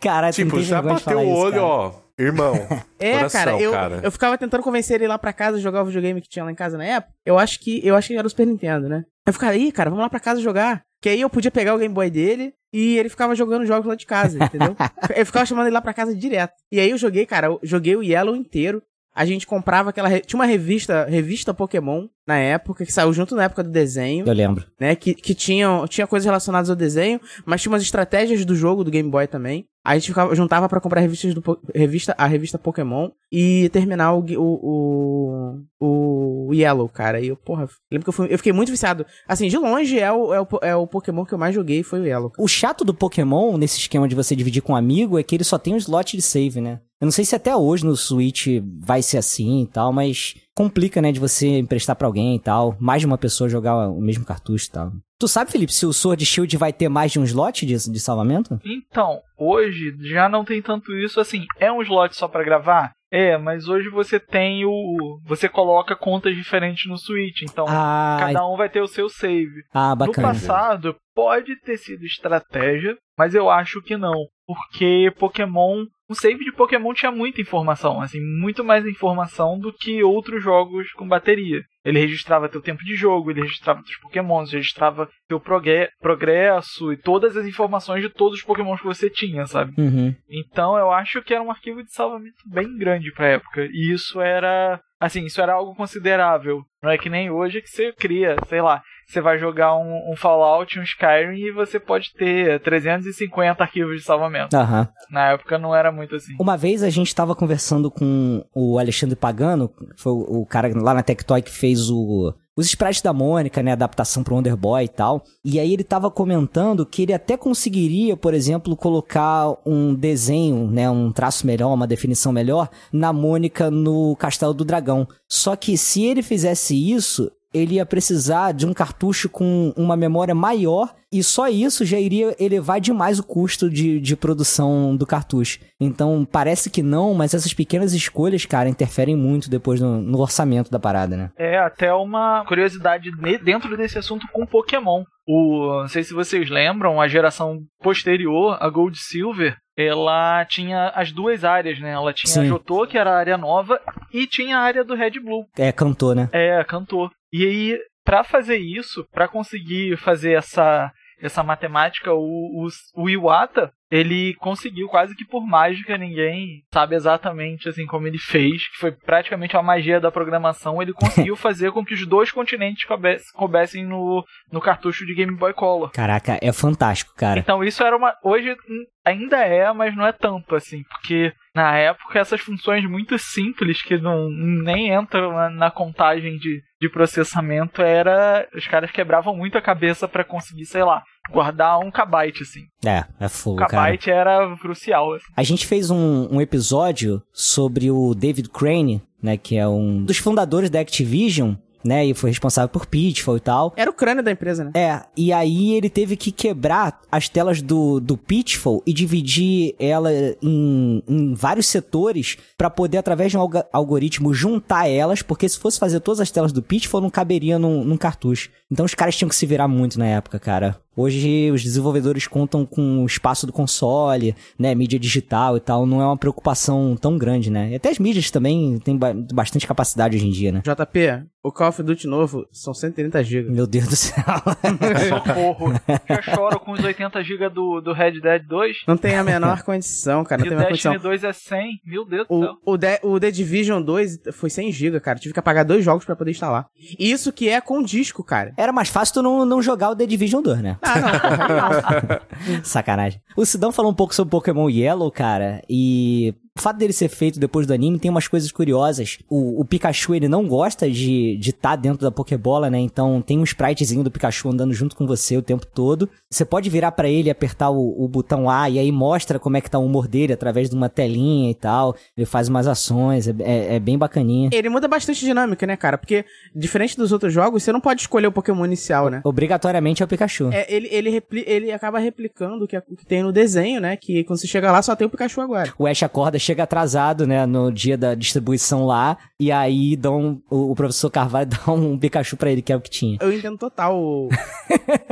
Caralho, tipo, já bateu o olho, cara. ó. Irmão. <laughs> É, Coração, cara, eu, cara. eu ficava tentando convencer ele lá pra casa jogar o videogame que tinha lá em casa na época. Eu acho que eu acho que era o Super Nintendo, né? Eu ficava, aí, cara, vamos lá pra casa jogar. Que aí eu podia pegar o Game Boy dele e ele ficava jogando jogos lá de casa, entendeu? <laughs> eu ficava chamando ele lá pra casa direto. E aí eu joguei, cara, eu joguei o Yellow inteiro. A gente comprava aquela. re- Tinha uma revista, revista Pokémon, na época, que saiu junto na época do desenho Eu lembro. né? Que, que tinham, tinha coisas relacionadas ao desenho, mas tinha umas estratégias do jogo do Game Boy também. Aí a gente ficava, juntava pra comprar revistas do, revista, a revista Pokémon e terminar o, o, o, o Yellow, cara. E eu, porra, lembro que eu, fui, eu fiquei muito viciado. Assim, de longe é o, é, o, é o Pokémon que eu mais joguei, foi o Yellow. O chato do Pokémon, nesse esquema de você dividir com um amigo, é que ele só tem um slot de save, né? Eu não sei se até hoje no Switch vai ser assim e tal, mas complica, né, de você emprestar pra alguém e tal. Mais de uma pessoa jogar o mesmo cartucho e tal. Tu sabe, Felipe, se o Sword Shield vai ter mais de um slot de, de salvamento? Então, hoje já não tem tanto isso assim. É um slot só pra gravar? É, mas hoje você tem o. Você coloca contas diferentes no Switch. Então, Ah, cada um vai ter o seu save. ah No bacana. passado, pode ter sido estratégia, mas eu acho que não. Porque Pokémon. O save de Pokémon tinha muita informação, assim, muito mais informação do que outros jogos com bateria. Ele registrava teu tempo de jogo, ele registrava teus Pokémons, registrava teu progresso e todas as informações de todos os Pokémons que você tinha, sabe? Uhum. Então eu acho que era um arquivo de salvamento bem grande pra época. E isso era. Assim, isso era algo considerável. Não é que nem hoje que você cria, sei lá, você vai jogar um, um Fallout, um Skyrim e você pode ter 350 arquivos de salvamento. Aham. Na época não era muito assim. Uma vez a gente tava conversando com o Alexandre Pagano, que foi o o cara lá na Tectoy que fez o, os sprites da Mônica, né, adaptação pro Wonder Boy e tal. E aí ele tava comentando que ele até conseguiria, por exemplo, colocar um desenho, né, um traço melhor, uma definição melhor na Mônica no Castelo do Dragão. Só que se ele fizesse isso, ele ia precisar de um cartucho com uma memória maior e só isso já iria elevar demais o custo de, de produção do cartucho. Então parece que não, mas essas pequenas escolhas, cara, interferem muito depois no, no orçamento da parada, né? É até uma curiosidade dentro desse assunto com Pokémon. O, não sei se vocês lembram, a geração posterior, a Gold Silver, ela tinha as duas áreas, né? Ela tinha a Sim. Jotô, que era a área nova, e tinha a área do Red Blue. É, cantor, né? É, cantor. E aí, pra fazer isso, pra conseguir fazer essa essa matemática, o, o, o Iwata, ele conseguiu quase que por mágica, ninguém sabe exatamente assim como ele fez, que foi praticamente a magia da programação, ele conseguiu <laughs> fazer com que os dois continentes coubesse- coubessem no, no cartucho de Game Boy Color. Caraca, é fantástico, cara. Então isso era uma. Hoje hum, ainda é, mas não é tanto assim. Porque na época essas funções muito simples que não nem entram na, contagem de, de processamento era. Os caras quebravam muito a cabeça pra conseguir, sei lá, guardar um kbyte, assim. É, é O fogo, cara. kbyte era crucial, assim. A gente fez um, um episódio sobre o David Crane, né, que é um dos fundadores da Activision, né, e foi responsável por Pitfall e tal. Era o crânio da empresa, né? É, e aí ele teve que quebrar as telas do, do Pitfall e dividir ela em, em vários setores pra poder, através de um algoritmo, juntar elas, porque se fosse fazer todas as telas do Pitfall, não caberia num, num cartucho. Então os caras tinham que se virar muito na época, cara. Hoje os desenvolvedores contam com o espaço do console, né, mídia digital e tal, não é uma preocupação tão grande, né? E até as mídias também têm ba- bastante capacidade hoje em dia, né? JP, o Call of Duty novo são 130 GB. Meu Deus do céu. <laughs> Socorro. <laughs> Já choro com os 80 GB do, do Red Dead 2. Não tem a menor condição, cara. Não e tem o menor condição. Destiny 2 é 100. Meu Deus do céu. O, o, The, o The Division 2 foi 100 GB, cara. Tive que apagar dois jogos pra poder instalar. E Isso que é com disco, cara. Era mais fácil tu não, não jogar o The Division 2, né? Ah, não. <laughs> Sacanagem. O Sidão falou um pouco sobre Pokémon Yellow, cara, e o fato dele ser feito depois do anime tem umas coisas curiosas. O, o Pikachu, ele não gosta de estar de tá dentro da Pokébola, né? Então tem um spritezinho do Pikachu andando junto com você o tempo todo. Você pode virar pra ele e apertar o, o botão A e aí mostra como é que tá o humor dele através de uma telinha e tal. Ele faz umas ações, é, é- é bem bacaninha. Ele muda bastante dinâmica, né, cara? Porque, diferente dos outros jogos, você não pode escolher o Pokémon inicial, né? Obrigatoriamente é o Pikachu. É, ele, ele, repli- ele acaba replicando o que, o que tem no desenho, né? Que quando você chega lá só tem o Pikachu agora. o Ash acorda, chega atrasado, né, no dia da distribuição lá, e aí dão, o, o professor Carvalho <laughs> dá um Pikachu pra ele, que é o que tinha. Eu entendo total o,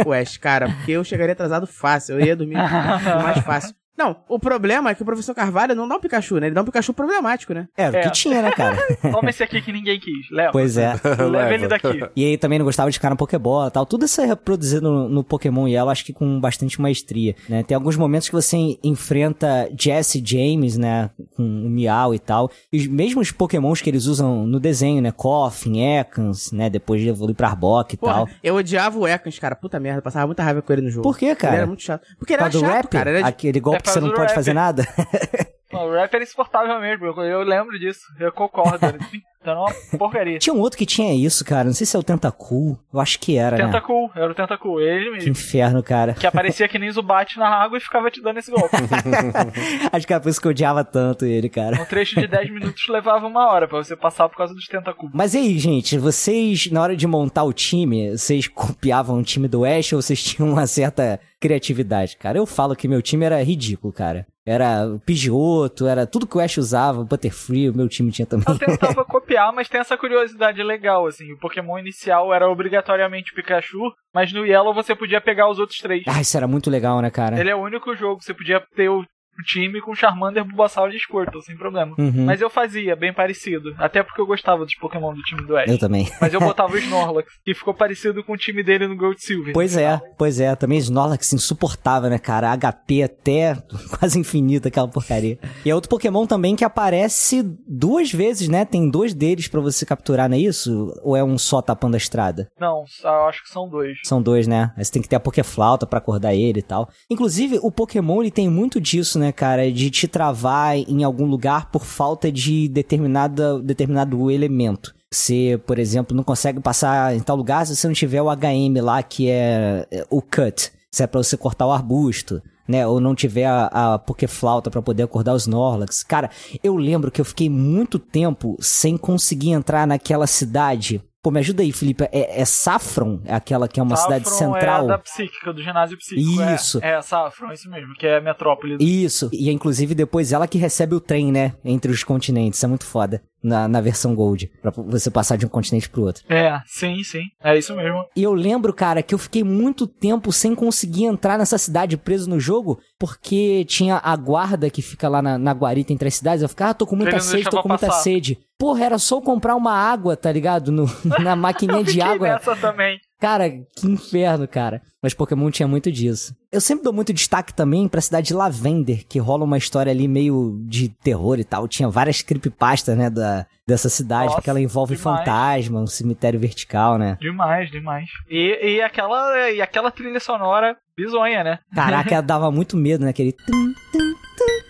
o Ash, cara, porque eu chegaria atrasado fácil, eu ia dormir <laughs> mais fácil. Não, o problema é que o professor Carvalho não dá um Pikachu, né? Ele dá um Pikachu problemático, né? Era o É. que tinha, né, cara? <laughs> Toma esse aqui que ninguém quis. Leva. pois é. Leva <laughs> Leva. ele daqui. <laughs> E aí também não gostava de ficar na Pokébola e tal. Tudo isso é reproduzido no, no Pokémon Yellow, acho que com bastante maestria, né? Tem alguns momentos que você enfrenta Jesse James, né? Com o Meow e tal. E os mesmos Pokémons que eles usam no desenho, né? Coffin, Ekans, né? Depois de evoluir pra Arbok e Porra, tal. eu odiava o Ekans, cara. Puta merda, passava muita raiva com ele no jogo. Por quê, cara? Ele era muito chato. Porque ele era chato, rap? cara. Ele era de- Aquele golpe É que você não pode rap. fazer nada? <laughs> Não, o rap era insuportável mesmo. Eu, lembro disso. Eu concordo. <laughs> Era uma porcaria. Tinha um outro que tinha isso, cara. Não sei se é o Tentacool. Eu acho que era, né? Tentacool. Era o Tentacool. Ele Que mesmo. inferno, cara. Que aparecia que nem Zubat na água e ficava te dando esse golpe. <laughs> Acho que era por isso que eu odiava tanto ele, cara. Um trecho de 10 minutos levava uma hora pra você passar por causa dos Tentacool. Mas e aí, gente, vocês, na hora de montar o time, vocês copiavam o time do Ash ou vocês tinham uma certa criatividade, cara? Eu falo que meu time era ridículo, cara. Era o Pidgeotto, era tudo que o Ash usava, Butterfree, o meu time tinha também. Eu tentava <laughs> copiar, mas tem essa curiosidade legal, assim. O Pokémon inicial era obrigatoriamente Pikachu, mas no Yellow você podia pegar os outros três. Ah, isso era muito legal, né, cara? Ele é o único jogo que você podia ter o o time com Charmander, Bulbasaur e Squirtle, sem problema. Uhum. Mas eu fazia, bem parecido. Até porque eu gostava dos Pokémon do time do Ash. Eu também. Mas eu botava o Snorlax, que ficou parecido com o time dele no Gold Silver. Pois é, pois é. Também Snorlax insuportável, né, cara? HP até <laughs> quase infinito, aquela porcaria. E é outro Pokémon também que aparece duas vezes, né? Tem dois deles pra você capturar, não é isso? Ou é um só tapando a estrada? Não, eu acho que são dois. São dois, né? Aí você tem que ter a Pokéflauta pra acordar ele e tal. Inclusive, o Pokémon, ele tem muito disso, né, cara? De te travar em algum lugar por falta de determinada, determinado elemento. Você, por exemplo, não consegue passar em tal lugar se você não tiver o HM lá, que é é, o cut. Se é pra você cortar o arbusto, né? Ou não tiver a, a Pokéflauta pra poder acordar os Snorlax. Cara, eu lembro que eu fiquei muito tempo sem conseguir entrar naquela cidade. Pô, me ajuda aí, Felipe. É, é Saffron? É aquela que é uma cidade Saffron central? É da psíquica, do ginásio psíquico. é. Isso. É, Saffron, isso mesmo, que é a metrópole. Isso. E é inclusive depois ela que recebe o trem, né? Entre os continentes. É muito foda. Na, na versão Gold. Pra você passar de um continente pro outro. É, sim, sim. É isso mesmo. E eu lembro, cara, que eu fiquei muito tempo sem conseguir entrar nessa cidade preso no jogo, porque tinha a guarda que fica lá na, na guarita entre as cidades. Eu ficava, ah, tô com muita Ele sede, tô com muita passar. sede. Porra, era só eu comprar uma água, tá ligado? No, <laughs> na maquininha de água. nessa também. Cara, que inferno, cara. Mas Pokémon tinha muito disso. Eu sempre dou muito destaque também pra cidade de Lavender, que rola uma história ali meio de terror e tal. Tinha várias creepypastas, né, da, dessa cidade, Nossa, porque ela envolve demais. fantasma, um cemitério vertical, né? Demais, demais. E, e, aquela, e aquela trilha sonora bizonha, né? Caraca, ela <laughs> dava muito medo, né? Aquele. tum, tum, tum.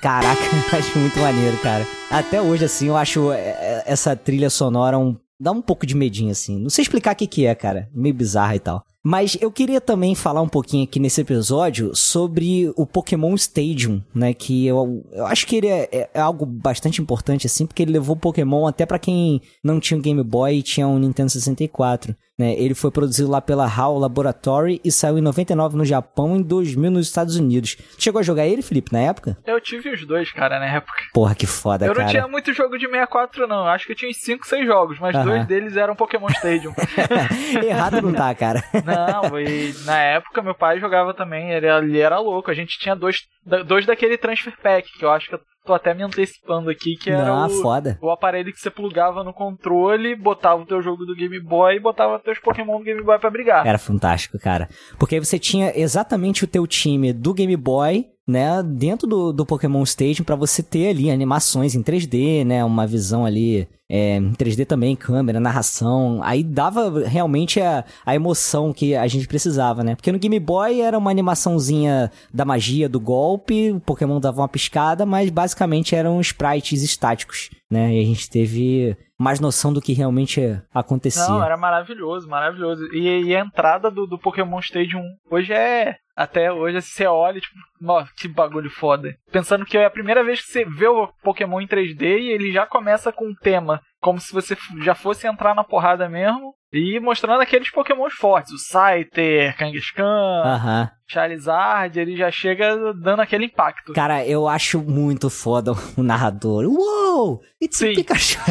Caraca, <laughs> eu acho muito maneiro, cara. Até hoje, assim, eu acho é, é, essa trilha sonora um dá um pouco de medinho, assim. Não sei explicar o que, que é, cara. Meio bizarro e tal. Mas eu queria também falar um pouquinho aqui nesse episódio sobre o Pokémon Stadium, né? Que eu, eu acho que ele é, é, é algo bastante importante, assim, porque ele levou Pokémon até para quem não tinha um Game Boy e tinha um Nintendo 64. Né? Ele foi produzido lá pela HAL Laboratory e saiu em 99 no Japão e em 2000 nos Estados Unidos. Chegou a jogar ele, Felipe, na época? Eu tive os dois, cara, na época. Porra, que foda, eu cara. Eu não tinha muito jogo de 64, não. Acho que eu tinha 5, 6 jogos, mas uh -huh. dois deles eram Pokémon Stadium. <laughs> <laughs> Errado não tá, cara. <laughs> Não, e na época meu pai jogava também, ele, ele era louco. A gente tinha dois, dois daquele Transfer Pack, que eu acho que eu tô até me antecipando aqui, que era Não, o, foda. o aparelho que você plugava no controle, botava o teu jogo do Game Boy e botava teus Pokémon do Game Boy pra brigar. Era fantástico, cara. Porque aí você tinha exatamente o teu time do Game Boy né, dentro do, do Pokémon Stadium para você ter ali animações em 3D, né, uma visão ali é, em 3D também, câmera, narração, aí dava realmente a, a emoção que a gente precisava, né, porque no Game Boy era uma animaçãozinha da magia do golpe, o Pokémon dava uma piscada, mas basicamente eram sprites estáticos, né, e a gente teve mais noção do que realmente acontecia. Não, era maravilhoso, maravilhoso. E, e a entrada do, do Pokémon Stadium hoje é até hoje, você olha, tipo, nossa, que bagulho foda. Pensando que é a primeira vez que você vê o Pokémon em 3D e ele já começa com um tema, como se você já fosse entrar na porrada mesmo. E mostrando aqueles Pokémons fortes, o Scyther, Kangaskhan. Charizard, ele já chega dando aquele impacto. Cara, eu acho muito foda o narrador. Uou! It's a Sim. Pikachu! <laughs>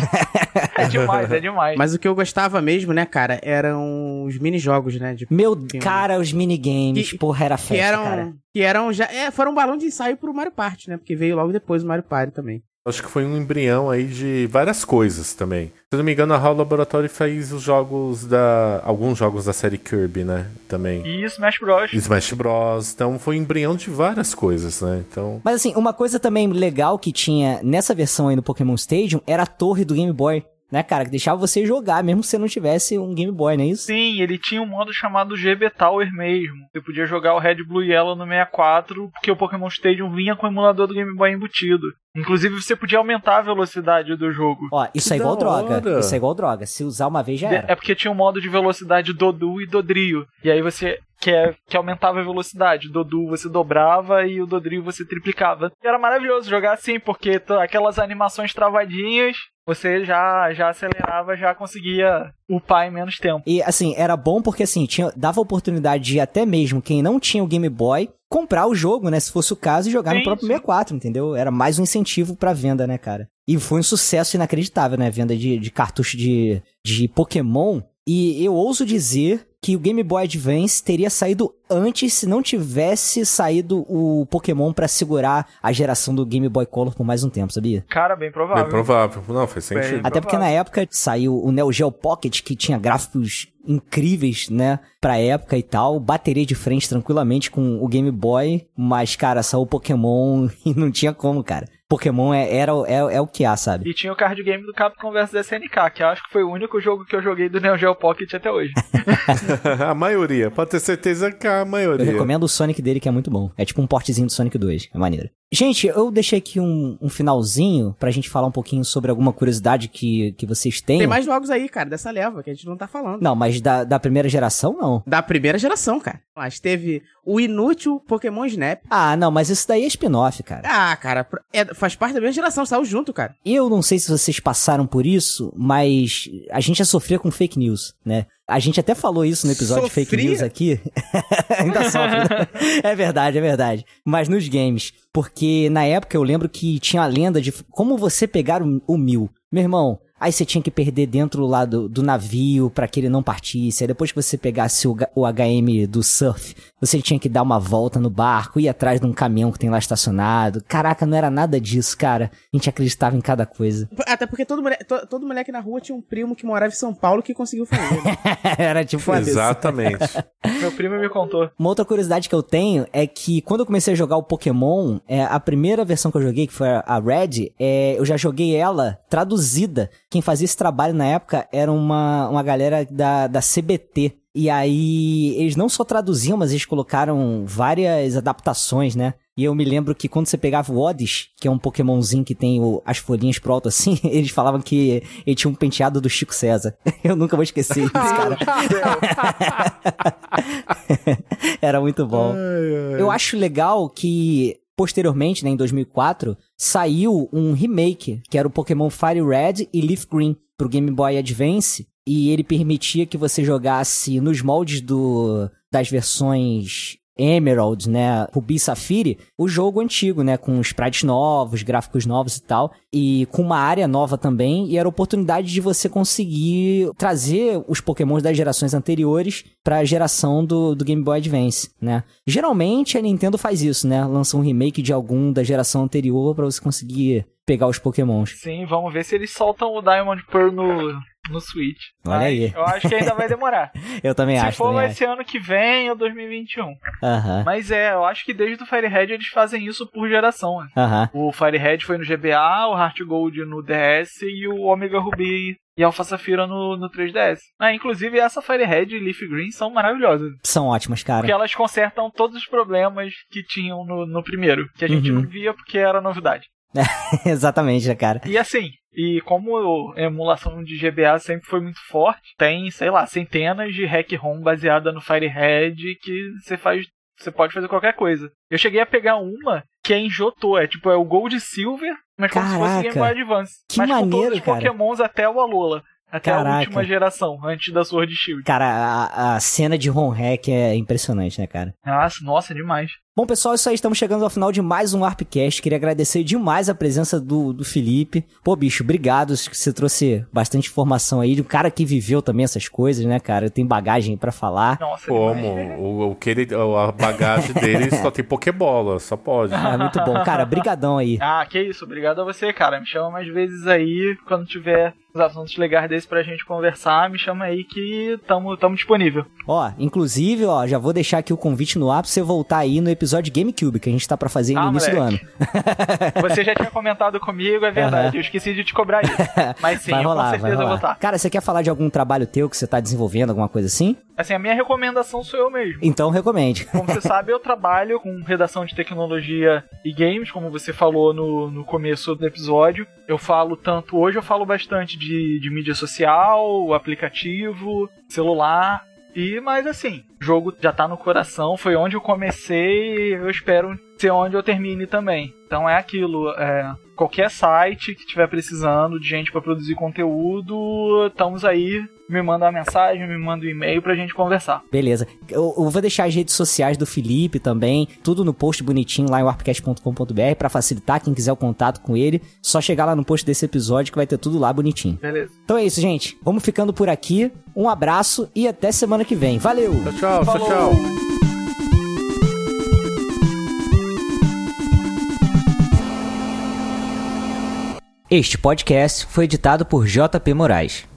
É demais, é demais. Mas o que eu gostava mesmo, né, cara, eram os minijogos, né? De, Meu, cara, os minigames, Que- porra, era que festa, eram. cara. Que eram já. É, foram um balão de ensaio pro Mario Party, né? Porque veio logo depois o Mario Party também. Acho que foi um embrião aí de várias coisas também. Se eu não me engano, a HAL Laboratory fez os jogos da. alguns jogos da série Kirby, né? Também. E Smash Bros. Smash Bros. Então foi um embrião de várias coisas, né? Então. Mas assim, uma coisa também legal que tinha nessa versão aí no Pokémon Stadium era a torre do Game Boy, né, cara? Que deixava você jogar, mesmo se você não tivesse um Game Boy, não é isso? Sim, ele tinha um modo chamado GB Tower mesmo. Você podia jogar o Red, Blue e Yellow no 64, porque o Pokémon Stadium vinha com o emulador do Game Boy embutido. Inclusive, você podia aumentar a velocidade do jogo. Ó, isso Que é igual droga. hora. Isso é igual droga. Se usar uma vez já De- era. É porque tinha um modo de velocidade Dodu e Dodrio. E aí você que, que aumentava a velocidade. Dodu você dobrava e o Dodrio você triplicava. E era maravilhoso jogar assim, porque aquelas animações travadinhas, você já, já acelerava, já conseguia upar em menos tempo. E assim, era bom porque assim, tinha, dava oportunidade de até mesmo quem não tinha o Game Boy comprar o jogo, né, se fosse o caso, e jogar no Sim, próprio sim. 64, entendeu? Era mais um incentivo pra venda, né, cara? E foi um sucesso inacreditável, né, venda de, de cartucho de, de Pokémon. E eu ouso dizer que o Game Boy Advance teria saído antes se não tivesse saído o Pokémon pra segurar a geração do Game Boy Color por mais um tempo, sabia? Cara, bem provável. Bem provável. Não, faz Bem- sentido. Até porque na época saiu o Neo Geo Pocket, que tinha gráficos incríveis, né, pra época e tal, bateria de frente tranquilamente com o Game Boy, mas, cara, saiu o Pokémon <laughs> e não tinha como, cara. Pokémon é, era, o- é, é o que há, sabe? E tinha o card game do Capcom vs SNK, que eu acho que foi o único jogo que eu joguei do Neo Geo Pocket até hoje. <laughs> <laughs> a maioria. Pode ter certeza que a Eu maioria. recomendo o Sonic dele, que é muito bom. É tipo um portezinho do Sonic 2, é maneiro. Gente, eu deixei aqui um, um finalzinho pra gente falar um pouquinho sobre alguma curiosidade que, que vocês tenham. Tem mais jogos aí, cara, dessa leva, que a gente não tá falando. Não, mas da, da primeira geração, não. Da primeira geração, cara. Mas teve o inútil Pokémon Snap. Ah, não, mas isso daí é spin-off, cara. Ah, cara, é- faz parte da mesma geração, saiu junto, cara. Eu não sei se vocês passaram por isso, mas a gente já sofria com fake news, né? A gente até falou isso no episódio de fake Sofria? news aqui. <laughs> Ainda sofre. né? É verdade, é verdade. Mas nos games. Porque na época eu lembro que tinha a lenda de como você pegar o, o mil. Meu irmão, aí você tinha que perder dentro lá do, do navio pra que ele não partisse. Aí depois que você pegasse o, o HM do surf, você tinha que dar uma volta no barco, ir atrás de um caminhão que tem lá estacionado. Caraca, não era nada disso, cara. A gente acreditava em cada coisa. Até porque todo, moleque, to- todo moleque na rua tinha um primo que morava em São Paulo que conseguiu fazer. né? <laughs> Era tipo isso. Exatamente. <laughs> Meu primo me contou. Uma outra curiosidade que eu tenho é que quando eu comecei a jogar o Pokémon, é, a primeira versão que eu joguei, que foi a- a Red, é, eu já joguei ela traduzida. Quem fazia esse trabalho na época era uma, uma galera da, da CBT. E aí, eles não só traduziam, mas eles colocaram várias adaptações, né? E eu me lembro que quando você pegava o Odis, que é um Pokémonzinho que tem o- as folhinhas pro alto assim, <laughs> eles falavam que ele tinha um penteado do Chico César. <laughs> Eu nunca vou esquecer isso, cara. <laughs> Era muito bom. Eu acho legal que, posteriormente, né, em 2004, saiu um remake, que era o Pokémon Fire Red e Leaf Green, pro Game Boy Advance. E ele permitia que você jogasse nos moldes do, das versões Emerald, né, Ruby e Safire, o jogo antigo, né, com sprites novos, gráficos novos e tal, e com uma área nova também, e era a oportunidade de você conseguir trazer os Pokémons das gerações anteriores para a geração do, do Game Boy Advance, né. Geralmente a Nintendo faz isso, né, lança um remake de algum da geração anterior para você conseguir pegar os Pokémons. Sim, vamos ver se eles soltam o Diamond Pearl no, no Switch. Olha aí. Eu acho que ainda vai demorar. <laughs> Eu também se acho, for também vai acho. ano que vem ou 2021. Aham, Mas é, eu acho que desde o Fire Red eles fazem isso por geração. né? aham. O Fire Red foi no GBA, o Heart Gold no DS e o Omega Ruby e Alpha Safira no, no 3DS. Ah, inclusive, essa Fire Red e Leaf Green são maravilhosas. São ótimas, cara. Porque elas consertam todos os problemas que tinham no, no primeiro. Que a gente Uhum. não via porque era novidade. <laughs> Exatamente, né, cara. E assim, e como a emulação de GBA sempre foi muito forte, tem, sei lá, centenas de hack ROM baseada no Fire Red que você faz. Você pode fazer qualquer coisa. Eu cheguei a pegar uma que é em Jotô, é tipo, é o Gold Silver, mas como se fosse Caraca. Game Boy Advance. Que mas com maneiro, todos os cara. pokémons até o Alola. Até Caraca. a última geração, antes da Sword Shield. Cara, a, a cena de home hack é impressionante, né, cara? Nossa, nossa, demais. Bom, pessoal, é isso aí. Estamos chegando ao final de mais um Arpcast. Queria agradecer demais a presença do, do Felipe. Pô, bicho, obrigado. Acho que você trouxe bastante informação aí. De um cara que viveu também essas coisas, né, cara? Tem bagagem aí pra falar. Nossa, Como? O, o que ele, a bagagem dele <laughs> só tem Pokébola, só pode. É muito bom. Cara, brigadão aí. Ah, que isso, obrigado a você, cara. Me chama mais vezes aí, quando tiver os assuntos legais desses pra gente conversar, me chama aí que tamo, tamo disponível. Ó, inclusive, ó, já vou deixar aqui o convite no ar pra você voltar aí no episódio GameCube, que a gente tá pra fazer no Ah, início moleque. do ano. Você já tinha comentado comigo, é verdade. Aham. Eu esqueci de te cobrar isso. <laughs> Mas sim, vai eu rolar, com vai certeza vou rolar. estar. Cara, você quer falar de algum trabalho teu que você tá desenvolvendo, alguma coisa assim? Assim, a minha recomendação sou eu mesmo. Então recomende. Como você <laughs> sabe, eu trabalho com redação de tecnologia e games, como você falou no, no começo do episódio. Eu falo tanto, hoje eu falo bastante de, de mídia social, aplicativo, celular. E, mas assim, o jogo já tá no coração, foi onde eu comecei e eu espero ser onde eu termine também. Então é aquilo, é, qualquer site que estiver precisando de gente para produzir conteúdo, estamos aí. Me manda uma mensagem, me manda um e-mail pra gente conversar. Beleza. Eu, eu vou deixar as redes sociais do Felipe também, tudo no post bonitinho lá em warpcast.com.br pra facilitar quem quiser o contato com ele. Só chegar lá no post desse episódio que vai ter tudo lá bonitinho. Beleza. Então é isso, gente. Vamos ficando por aqui. Um abraço e até semana que vem. Valeu! Tchau, tchau, tchau, tchau. Este podcast foi editado por JP Moraes.